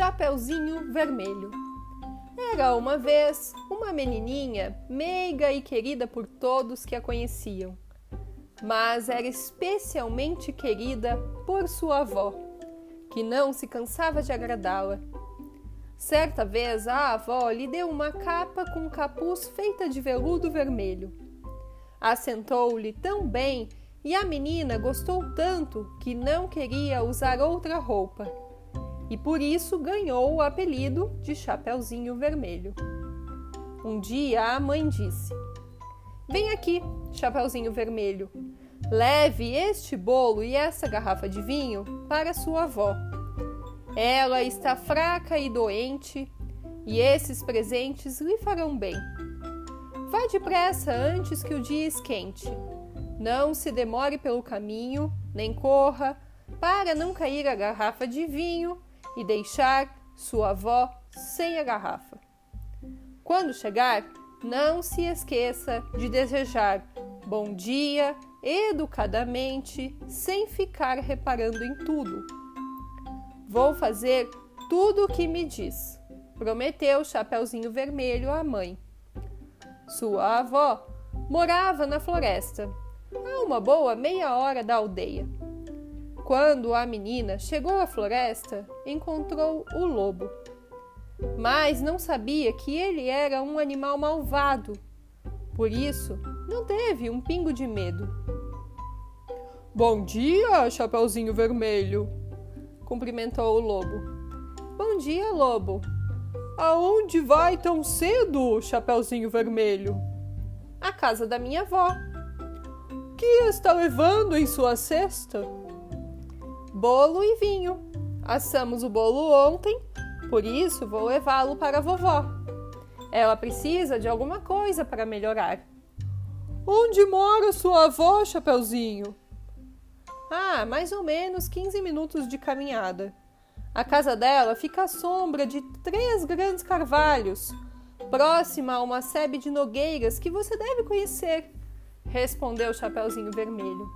Chapeuzinho Vermelho. Era uma vez uma menininha meiga e querida por todos que a conheciam, mas era especialmente querida por sua avó, que não se cansava de agradá-la. Certa vez a avó lhe deu uma capa com capuz feita de veludo vermelho. Assentou-lhe tão bem e a menina gostou tanto que não queria usar outra roupa e por isso ganhou o apelido de Chapeuzinho Vermelho. Um dia a mãe disse: Vem aqui, Chapeuzinho Vermelho, leve este bolo e essa garrafa de vinho para sua avó. Ela está fraca e doente e esses presentes lhe farão bem. Vá depressa antes que o dia esquente. Não se demore pelo caminho, nem corra, para não cair a garrafa de vinho e deixar sua avó sem a garrafa. Quando chegar, não se esqueça de desejar bom dia educadamente, sem ficar reparando em tudo. Vou fazer tudo o que me diz, prometeu Chapeuzinho Vermelho à mãe. Sua avó morava na floresta, a uma boa meia hora da aldeia. Quando a menina chegou à floresta, encontrou o lobo. Mas não sabia que ele era um animal malvado. Por isso, não teve um pingo de medo. Bom dia, Chapeuzinho Vermelho, cumprimentou o lobo. Bom dia, lobo. Aonde vai tão cedo, Chapeuzinho Vermelho? A casa da minha avó. Que está levando em sua cesta? Bolo e vinho. Assamos o bolo ontem, por isso vou levá-lo para a vovó. Ela precisa de alguma coisa para melhorar. Onde mora sua avó, Chapeuzinho? Ah, mais ou menos 15 minutos de caminhada. A casa dela fica à sombra de três grandes carvalhos, próxima a uma sebe de nogueiras que você deve conhecer, respondeu Chapeuzinho Vermelho.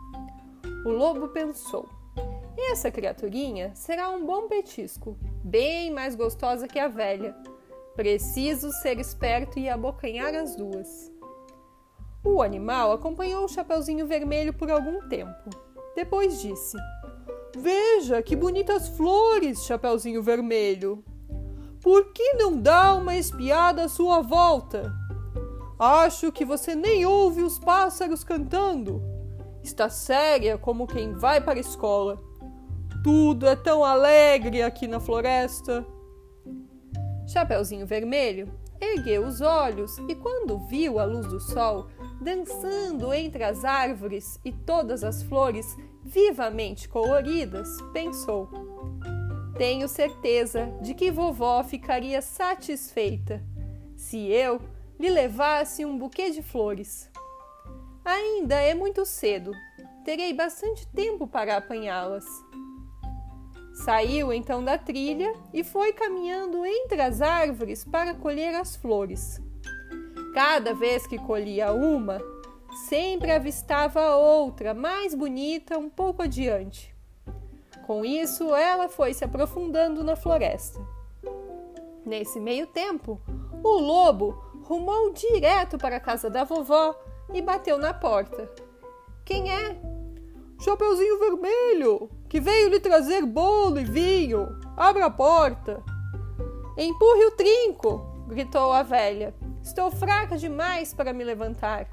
O lobo pensou. Essa criaturinha será um bom petisco, bem mais gostosa que a velha. Preciso ser esperto e abocanhar as duas. O animal acompanhou o Chapeuzinho Vermelho por algum tempo. Depois disse: Veja que bonitas flores, Chapeuzinho Vermelho. Por que não dá uma espiada à sua volta? Acho que você nem ouve os pássaros cantando. Está séria como quem vai para a escola. Tudo é tão alegre aqui na floresta. Chapeuzinho Vermelho ergueu os olhos e, quando viu a luz do sol dançando entre as árvores e todas as flores vivamente coloridas, pensou: Tenho certeza de que vovó ficaria satisfeita se eu lhe levasse um buquê de flores. Ainda é muito cedo, terei bastante tempo para apanhá-las. Saiu então da trilha e foi caminhando entre as árvores para colher as flores. Cada vez que colhia uma, sempre avistava outra mais bonita um pouco adiante. Com isso, ela foi se aprofundando na floresta. Nesse meio tempo, o lobo rumou direto para a casa da vovó e bateu na porta. Quem é? Chapeuzinho Vermelho, que veio lhe trazer bolo e vinho. Abra a porta. Empurre o trinco, gritou a velha. Estou fraca demais para me levantar.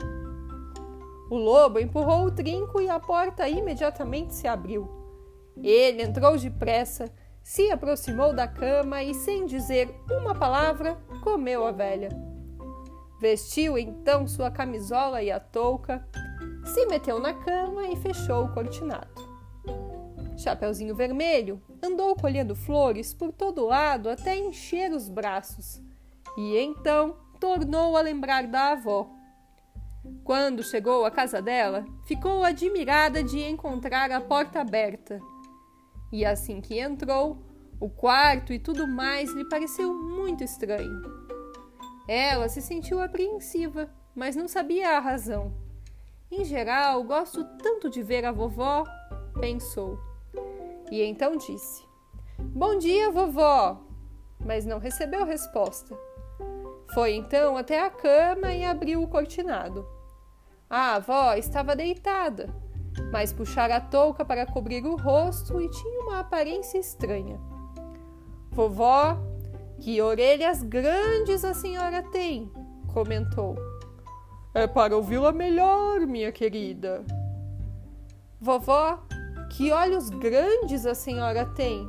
O lobo empurrou o trinco e a porta imediatamente se abriu. Ele entrou depressa, se aproximou da cama e, sem dizer uma palavra, comeu a velha. Vestiu então sua camisola e a touca, se meteu na cama e fechou o cortinado. Chapeuzinho Vermelho andou colhendo flores por todo lado até encher os braços, e então tornou a lembrar da avó. Quando chegou à casa dela, ficou admirada de encontrar a porta aberta. E assim que entrou, o quarto e tudo mais lhe pareceu muito estranho. Ela se sentiu apreensiva, mas não sabia a razão. Em geral, gosto tanto de ver a vovó, pensou. E então disse: Bom dia, vovó! mas não recebeu resposta. Foi então até a cama e abriu o cortinado. A avó estava deitada, mas puxara a touca para cobrir o rosto e tinha uma aparência estranha. Vovó, que orelhas grandes a senhora tem, comentou. É para ouvi-la melhor, minha querida. Vovó, que olhos grandes a senhora tem.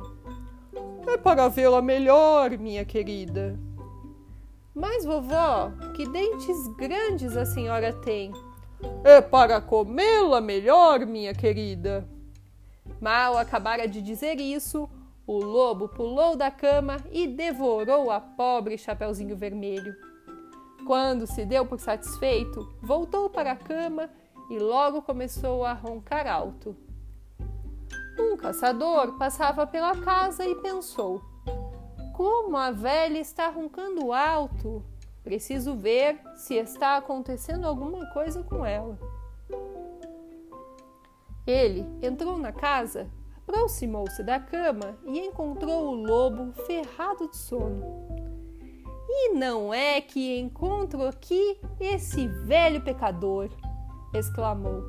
É para vê-la melhor, minha querida. Mas, vovó, que dentes grandes a senhora tem. É para comê-la melhor, minha querida. Mal acabara de dizer isso, o lobo pulou da cama e devorou a pobre Chapeuzinho Vermelho. Quando se deu por satisfeito, voltou para a cama e logo começou a roncar alto. Um caçador passava pela casa e pensou: Como a velha está roncando alto! Preciso ver se está acontecendo alguma coisa com ela. Ele entrou na casa, aproximou-se da cama e encontrou o lobo ferrado de sono. E não é que encontro aqui esse velho pecador, exclamou.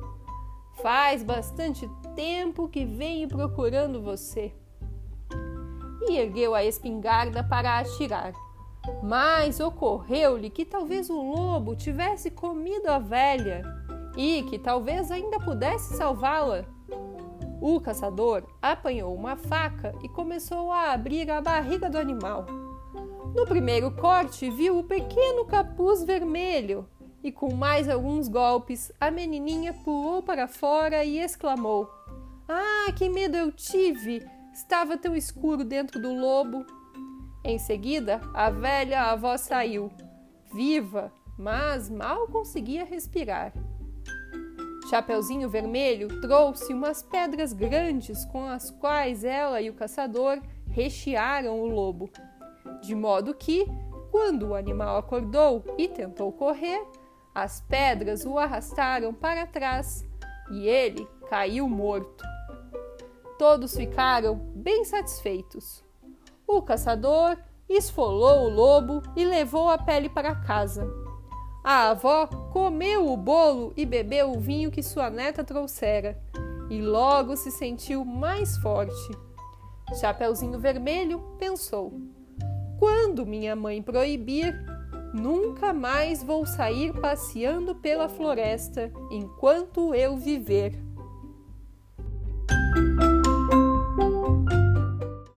Faz bastante tempo que venho procurando você. E ergueu a espingarda para atirar. Mas ocorreu-lhe que talvez o lobo tivesse comido a velha e que talvez ainda pudesse salvá-la. O caçador apanhou uma faca e começou a abrir a barriga do animal. No primeiro corte, viu o pequeno capuz vermelho e, com mais alguns golpes, a menininha pulou para fora e exclamou: Ah, que medo eu tive! Estava tão escuro dentro do lobo. Em seguida, a velha avó saiu, viva, mas mal conseguia respirar. Chapeuzinho Vermelho trouxe umas pedras grandes com as quais ela e o caçador rechearam o lobo, de modo que, quando o animal acordou e tentou correr, as pedras o arrastaram para trás e ele caiu morto. Todos ficaram bem satisfeitos. O caçador esfolou o lobo e levou a pele para casa. A avó comeu o bolo e bebeu o vinho que sua neta trouxera, e logo se sentiu mais forte. Chapeuzinho Vermelho pensou: quando minha mãe proibir, nunca mais vou sair passeando pela floresta enquanto eu viver.